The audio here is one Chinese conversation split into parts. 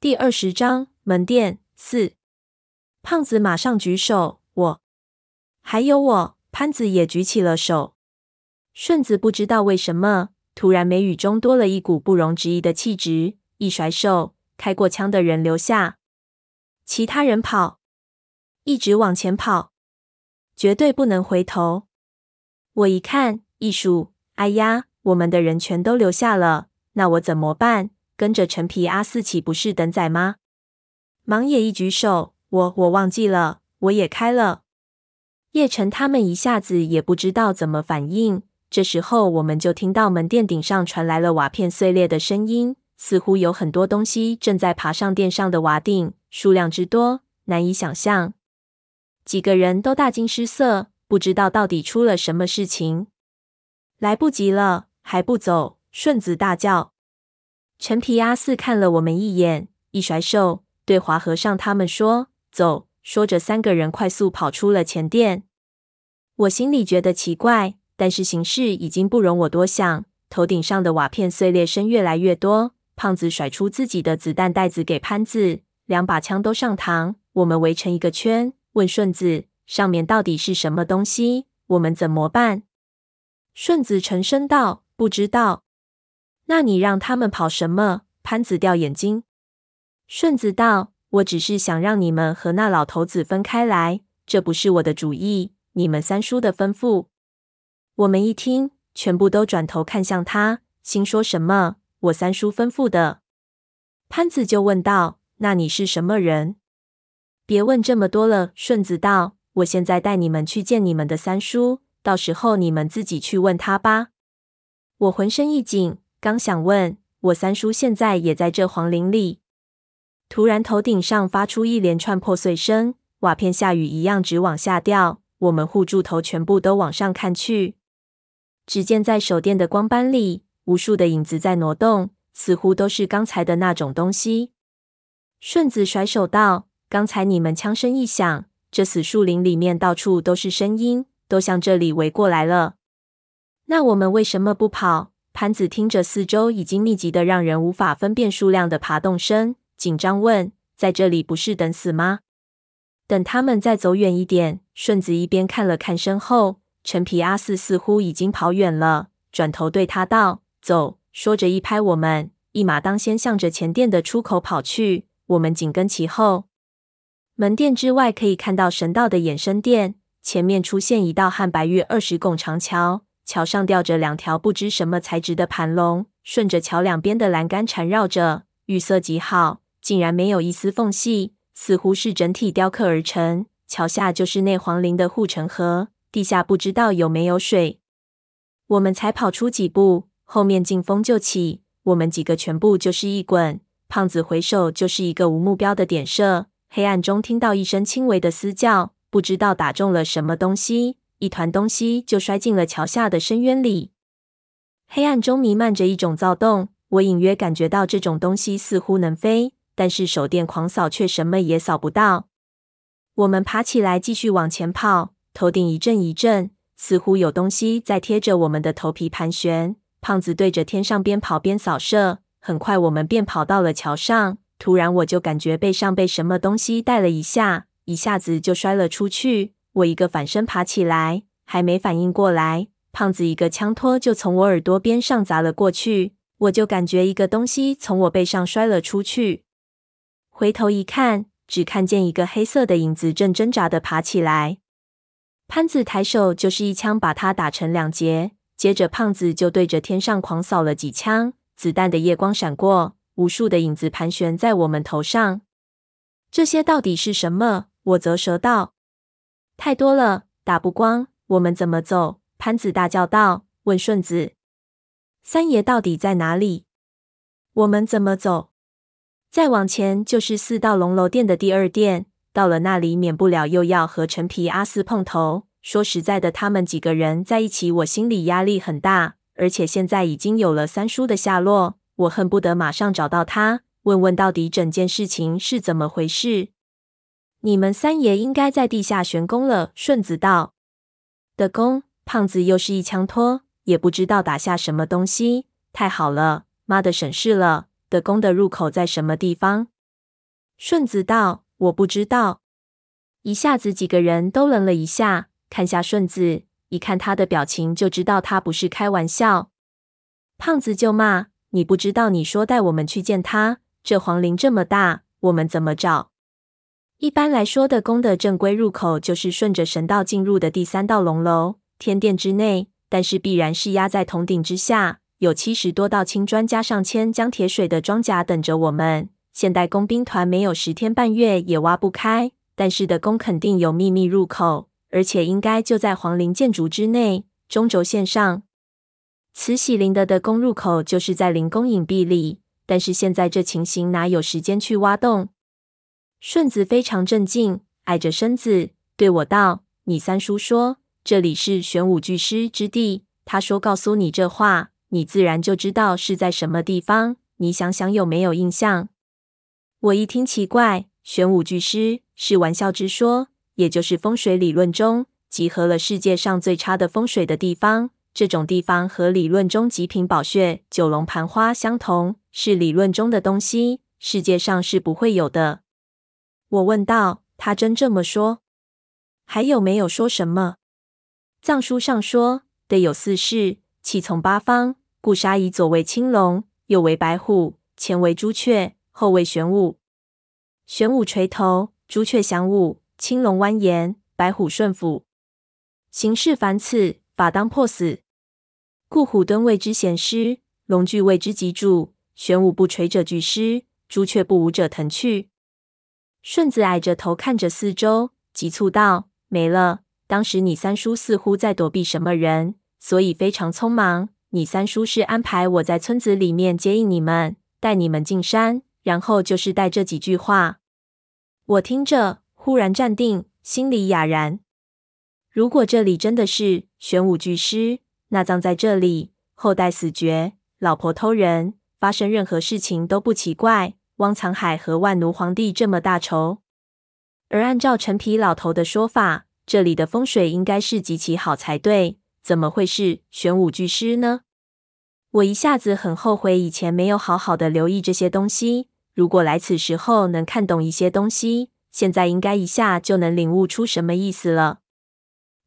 第二十章门店四。胖子马上举手，我还有我。潘子也举起了手。顺子不知道为什么，突然眉宇中多了一股不容置疑的气质，一甩手，开过枪的人留下，其他人跑，一直往前跑，绝对不能回头。我一看，一数，哎呀，我们的人全都留下了，那我怎么办？跟着陈皮阿四岂不是等宰吗？忙也一举手，我我忘记了，我也开了。叶晨他们一下子也不知道怎么反应。这时候，我们就听到门店顶上传来了瓦片碎裂的声音，似乎有很多东西正在爬上店上的瓦顶，数量之多，难以想象。几个人都大惊失色，不知道到底出了什么事情。来不及了，还不走！顺子大叫。陈皮阿四看了我们一眼，一甩手，对华和尚他们说：“走。”说着，三个人快速跑出了前殿。我心里觉得奇怪，但是形势已经不容我多想。头顶上的瓦片碎裂声越来越多。胖子甩出自己的子弹袋子给潘子，两把枪都上膛。我们围成一个圈，问顺子：“上面到底是什么东西？我们怎么办？”顺子沉声道：“不知道。”那你让他们跑什么？潘子掉眼睛。顺子道：“我只是想让你们和那老头子分开来，这不是我的主意，你们三叔的吩咐。”我们一听，全部都转头看向他，心说什么？我三叔吩咐的。潘子就问道：“那你是什么人？”别问这么多了。顺子道：“我现在带你们去见你们的三叔，到时候你们自己去问他吧。”我浑身一紧。刚想问，我三叔现在也在这皇陵里。突然，头顶上发出一连串破碎声，瓦片下雨一样直往下掉。我们护住头，全部都往上看去。只见在手电的光斑里，无数的影子在挪动，似乎都是刚才的那种东西。顺子甩手道：“刚才你们枪声一响，这死树林里面到处都是声音，都向这里围过来了。那我们为什么不跑？”潘子听着四周已经密集的让人无法分辨数量的爬动声，紧张问：“在这里不是等死吗？等他们再走远一点。”顺子一边看了看身后，陈皮阿四似乎已经跑远了，转头对他道：“走！”说着一拍我们，一马当先向着前殿的出口跑去，我们紧跟其后。门店之外可以看到神道的衍生殿，前面出现一道汉白玉二十拱长桥。桥上吊着两条不知什么材质的盘龙，顺着桥两边的栏杆缠绕着，玉色极好，竟然没有一丝缝隙，似乎是整体雕刻而成。桥下就是内皇陵的护城河，地下不知道有没有水。我们才跑出几步，后面劲风就起，我们几个全部就是一滚。胖子回首就是一个无目标的点射，黑暗中听到一声轻微的嘶叫，不知道打中了什么东西。一团东西就摔进了桥下的深渊里，黑暗中弥漫着一种躁动。我隐约感觉到这种东西似乎能飞，但是手电狂扫却什么也扫不到。我们爬起来继续往前跑，头顶一阵一阵，似乎有东西在贴着我们的头皮盘旋。胖子对着天上边跑边扫射，很快我们便跑到了桥上。突然，我就感觉背上被什么东西带了一下，一下子就摔了出去。我一个反身爬起来，还没反应过来，胖子一个枪托就从我耳朵边上砸了过去，我就感觉一个东西从我背上摔了出去。回头一看，只看见一个黑色的影子正挣扎的爬起来。潘子抬手就是一枪把他打成两截，接着胖子就对着天上狂扫了几枪，子弹的夜光闪过，无数的影子盘旋在我们头上。这些到底是什么？我啧舌道。太多了，打不光，我们怎么走？潘子大叫道。问顺子：“三爷到底在哪里？我们怎么走？”再往前就是四道龙楼店的第二店，到了那里，免不了又要和陈皮阿四碰头。说实在的，他们几个人在一起，我心里压力很大。而且现在已经有了三叔的下落，我恨不得马上找到他，问问到底整件事情是怎么回事。你们三爷应该在地下玄宫了。顺子道的宫，胖子又是一枪托，也不知道打下什么东西。太好了，妈的省事了。的宫的入口在什么地方？顺子道：“我不知道。”一下子几个人都愣了一下，看下顺子，一看他的表情就知道他不是开玩笑。胖子就骂：“你不知道？你说带我们去见他，这皇陵这么大，我们怎么找？”一般来说的宫的正规入口就是顺着神道进入的第三道龙楼，天殿之内，但是必然是压在铜鼎之下，有七十多道青砖加上千江铁水的装甲等着我们。现代工兵团没有十天半月也挖不开，但是的宫肯定有秘密入口，而且应该就在皇陵建筑之内，中轴线上。慈禧陵的的宫入口就是在灵宫隐蔽里，但是现在这情形哪有时间去挖洞？顺子非常镇静，矮着身子对我道：“你三叔说这里是玄武巨狮之地，他说告诉你这话，你自然就知道是在什么地方。你想想有没有印象？”我一听奇怪，玄武巨狮是玩笑之说，也就是风水理论中集合了世界上最差的风水的地方。这种地方和理论中极品宝穴、九龙盘花相同，是理论中的东西，世界上是不会有的。我问道：“他真这么说？还有没有说什么？”藏书上说得有四事，气从八方，故杀以左为青龙，右为白虎，前为朱雀，后为玄武。玄武垂头，朱雀翔舞，青龙蜿蜒，白虎顺府。形势凡此，法当破死。故虎蹲谓之贤师，龙踞谓之吉主。玄武不垂者惧失，朱雀不舞者腾去。顺子矮着头看着四周，急促道：“没了！当时你三叔似乎在躲避什么人，所以非常匆忙。你三叔是安排我在村子里面接应你们，带你们进山，然后就是带这几句话。”我听着，忽然站定，心里哑然。如果这里真的是玄武巨尸，那葬在这里，后代死绝，老婆偷人，发生任何事情都不奇怪。汪藏海和万奴皇帝这么大仇，而按照陈皮老头的说法，这里的风水应该是极其好才对，怎么会是玄武巨狮呢？我一下子很后悔以前没有好好的留意这些东西。如果来此时候能看懂一些东西，现在应该一下就能领悟出什么意思了。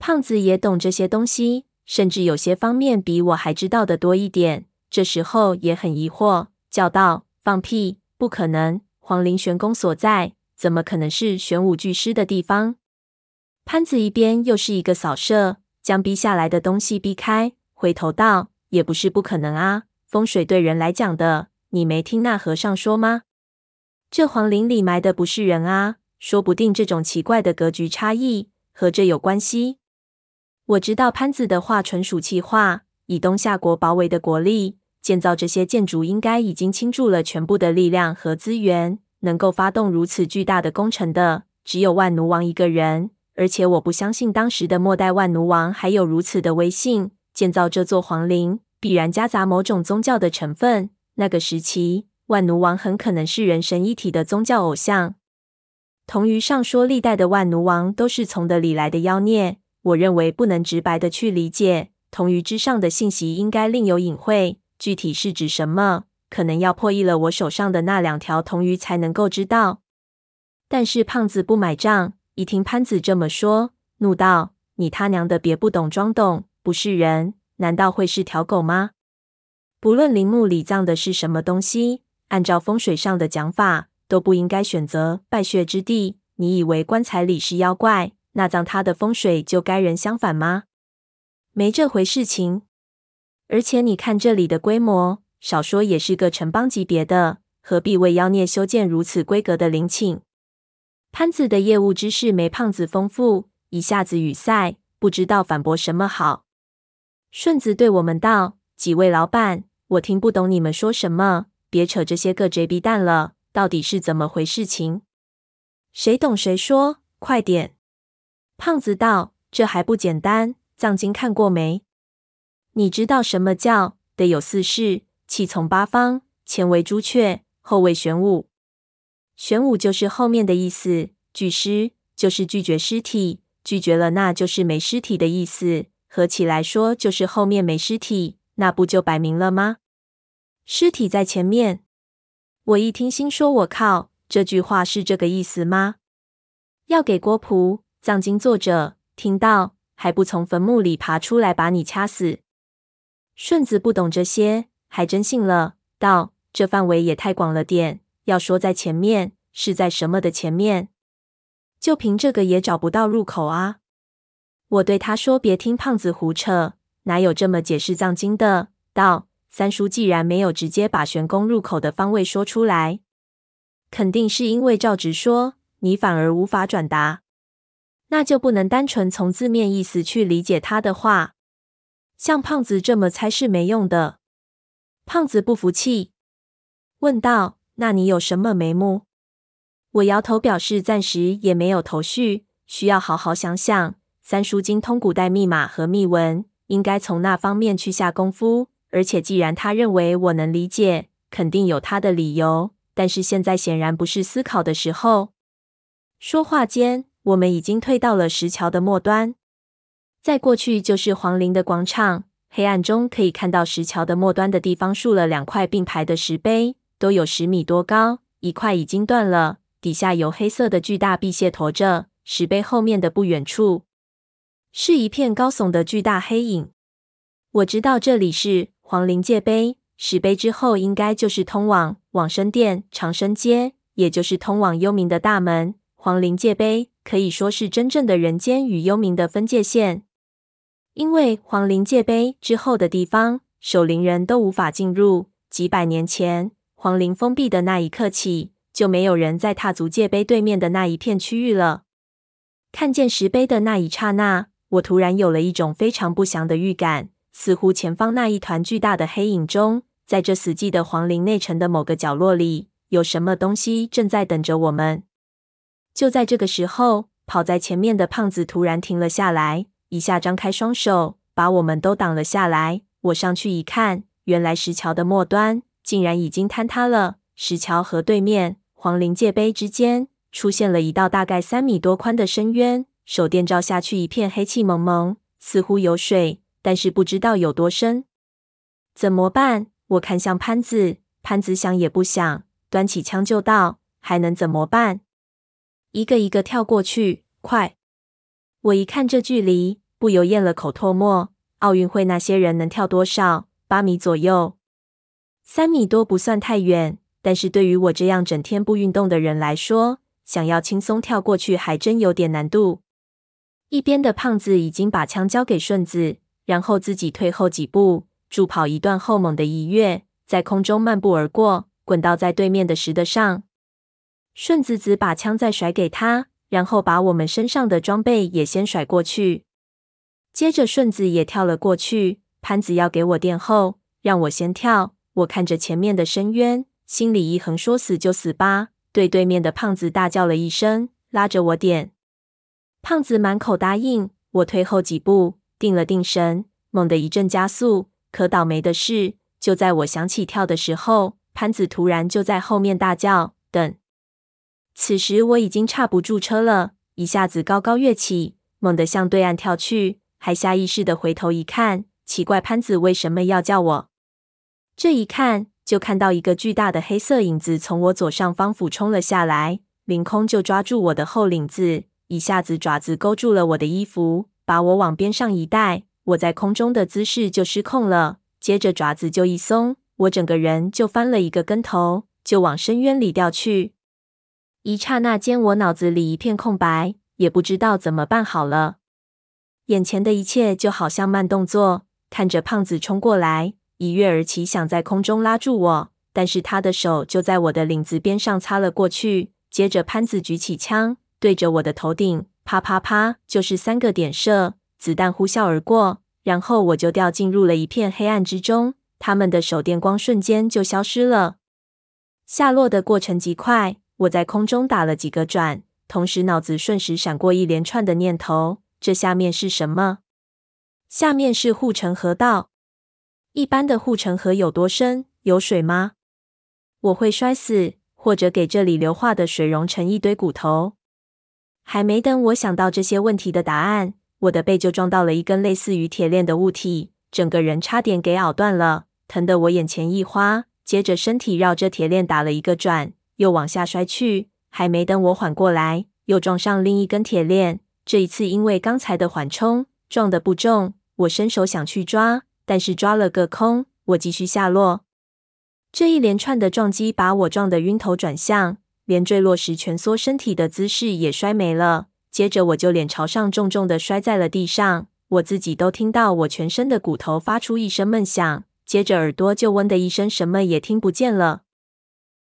胖子也懂这些东西，甚至有些方面比我还知道的多一点。这时候也很疑惑，叫道：“放屁！”不可能，皇陵玄宫所在，怎么可能是玄武巨狮的地方？潘子一边又是一个扫射，将逼下来的东西逼开，回头道：“也不是不可能啊，风水对人来讲的，你没听那和尚说吗？这皇陵里埋的不是人啊，说不定这种奇怪的格局差异和这有关系。”我知道潘子的话纯属气话，以东夏国包围的国力。建造这些建筑应该已经倾注了全部的力量和资源，能够发动如此巨大的工程的，只有万奴王一个人。而且我不相信当时的末代万奴王还有如此的威信。建造这座皇陵，必然夹杂某种宗教的成分。那个时期，万奴王很可能是人神一体的宗教偶像。同于上说，历代的万奴王都是从的里来的妖孽。我认为不能直白的去理解。同于之上的信息应该另有隐晦。具体是指什么？可能要破译了我手上的那两条铜鱼才能够知道。但是胖子不买账，一听潘子这么说，怒道：“你他娘的别不懂装懂！不是人，难道会是条狗吗？不论陵墓里葬的是什么东西，按照风水上的讲法，都不应该选择败血之地。你以为棺材里是妖怪，那葬他的风水就该人相反吗？没这回事情。”而且你看这里的规模，少说也是个城邦级别的，何必为妖孽修建如此规格的陵寝？潘子的业务知识没胖子丰富，一下子语塞，不知道反驳什么好。顺子对我们道：“几位老板，我听不懂你们说什么，别扯这些个 J B 蛋了，到底是怎么回事情？谁懂谁说，快点。”胖子道：“这还不简单，藏经看过没？”你知道什么叫得有四势，气从八方，前为朱雀，后为玄武。玄武就是后面的意思，拒尸就是拒绝尸体，拒绝了那就是没尸体的意思。合起来说就是后面没尸体，那不就摆明了吗？尸体在前面。我一听心说，我靠，这句话是这个意思吗？要给郭璞藏经作者听到，还不从坟墓里爬出来把你掐死？顺子不懂这些，还真信了，道：“这范围也太广了点。要说在前面，是在什么的前面？就凭这个也找不到入口啊！”我对他说：“别听胖子胡扯，哪有这么解释藏经的？”道：“三叔既然没有直接把玄宫入口的方位说出来，肯定是因为照直说。”你反而无法转达，那就不能单纯从字面意思去理解他的话。像胖子这么猜是没用的。胖子不服气，问道：“那你有什么眉目？”我摇头表示暂时也没有头绪，需要好好想想。三叔精通古代密码和密文，应该从那方面去下功夫。而且既然他认为我能理解，肯定有他的理由。但是现在显然不是思考的时候。说话间，我们已经退到了石桥的末端。再过去就是皇陵的广场，黑暗中可以看到石桥的末端的地方竖了两块并排的石碑，都有十米多高。一块已经断了，底下有黑色的巨大碧玺驮着。石碑后面的不远处，是一片高耸的巨大黑影。我知道这里是皇陵界碑，石碑之后应该就是通往往生殿、长生街，也就是通往幽冥的大门。皇陵界碑可以说是真正的人间与幽冥的分界线，因为皇陵界碑之后的地方，守陵人都无法进入。几百年前，皇陵封闭的那一刻起，就没有人再踏足界碑对面的那一片区域了。看见石碑的那一刹那，我突然有了一种非常不祥的预感，似乎前方那一团巨大的黑影中，在这死寂的皇陵内城的某个角落里，有什么东西正在等着我们。就在这个时候，跑在前面的胖子突然停了下来，一下张开双手，把我们都挡了下来。我上去一看，原来石桥的末端竟然已经坍塌了。石桥和对面皇陵界碑之间出现了一道大概三米多宽的深渊，手电照下去，一片黑气蒙蒙，似乎有水，但是不知道有多深。怎么办？我看向潘子，潘子想也不想，端起枪就道：“还能怎么办？”一个一个跳过去，快！我一看这距离，不由咽了口唾沫。奥运会那些人能跳多少？八米左右，三米多不算太远，但是对于我这样整天不运动的人来说，想要轻松跳过去还真有点难度。一边的胖子已经把枪交给顺子，然后自己退后几步，助跑一段后猛地一跃，在空中漫步而过，滚到在对面的石的上。顺子子把枪再甩给他，然后把我们身上的装备也先甩过去。接着顺子也跳了过去。潘子要给我垫后，让我先跳。我看着前面的深渊，心里一横，说死就死吧。对对面的胖子大叫了一声，拉着我点。胖子满口答应。我退后几步，定了定神，猛地一阵加速。可倒霉的是，就在我想起跳的时候，潘子突然就在后面大叫：“等！”此时我已经刹不住车了，一下子高高跃起，猛地向对岸跳去，还下意识地回头一看，奇怪潘子为什么要叫我？这一看就看到一个巨大的黑色影子从我左上方俯冲了下来，凌空就抓住我的后领子，一下子爪子勾住了我的衣服，把我往边上一带，我在空中的姿势就失控了，接着爪子就一松，我整个人就翻了一个跟头，就往深渊里掉去。一刹那间，我脑子里一片空白，也不知道怎么办好了。眼前的一切就好像慢动作，看着胖子冲过来，一跃而起，想在空中拉住我，但是他的手就在我的领子边上擦了过去。接着，潘子举起枪，对着我的头顶，啪啪啪，就是三个点射，子弹呼啸而过，然后我就掉进入了一片黑暗之中。他们的手电光瞬间就消失了，下落的过程极快。我在空中打了几个转，同时脑子瞬时闪过一连串的念头：这下面是什么？下面是护城河道。一般的护城河有多深？有水吗？我会摔死，或者给这里流化的水融成一堆骨头？还没等我想到这些问题的答案，我的背就撞到了一根类似于铁链的物体，整个人差点给拗断了，疼得我眼前一花。接着身体绕着铁链打了一个转。又往下摔去。还没等我缓过来，又撞上另一根铁链。这一次因为刚才的缓冲，撞得不重。我伸手想去抓，但是抓了个空。我继续下落。这一连串的撞击把我撞得晕头转向，连坠落时蜷缩身体的姿势也摔没了。接着我就脸朝上重重的摔在了地上。我自己都听到我全身的骨头发出一声闷响，接着耳朵就嗡的一声，什么也听不见了。